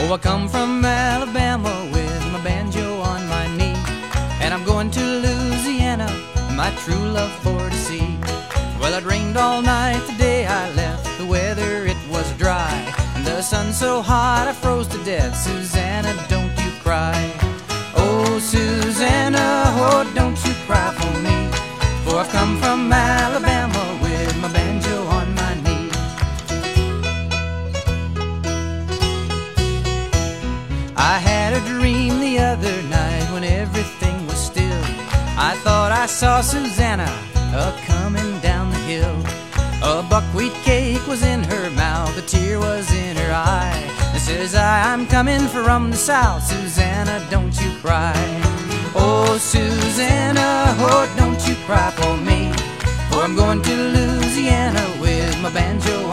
Oh, I come from Alabama with my banjo on my knee. And I'm going to Louisiana, my true love for to see. Well, it rained all night the day I left. The weather, it was dry. And the sun so hot I froze to death. Susanna, don't you cry. Oh, Susanna, oh, don't you cry for me. For I've come from Alabama I had a dream the other night when everything was still. I thought I saw Susanna a coming down the hill. A buckwheat cake was in her mouth, a tear was in her eye. And says I, I'm coming from the south, Susanna, don't you cry. Oh, Susanna, oh, don't you cry for me. For I'm going to Louisiana with my banjo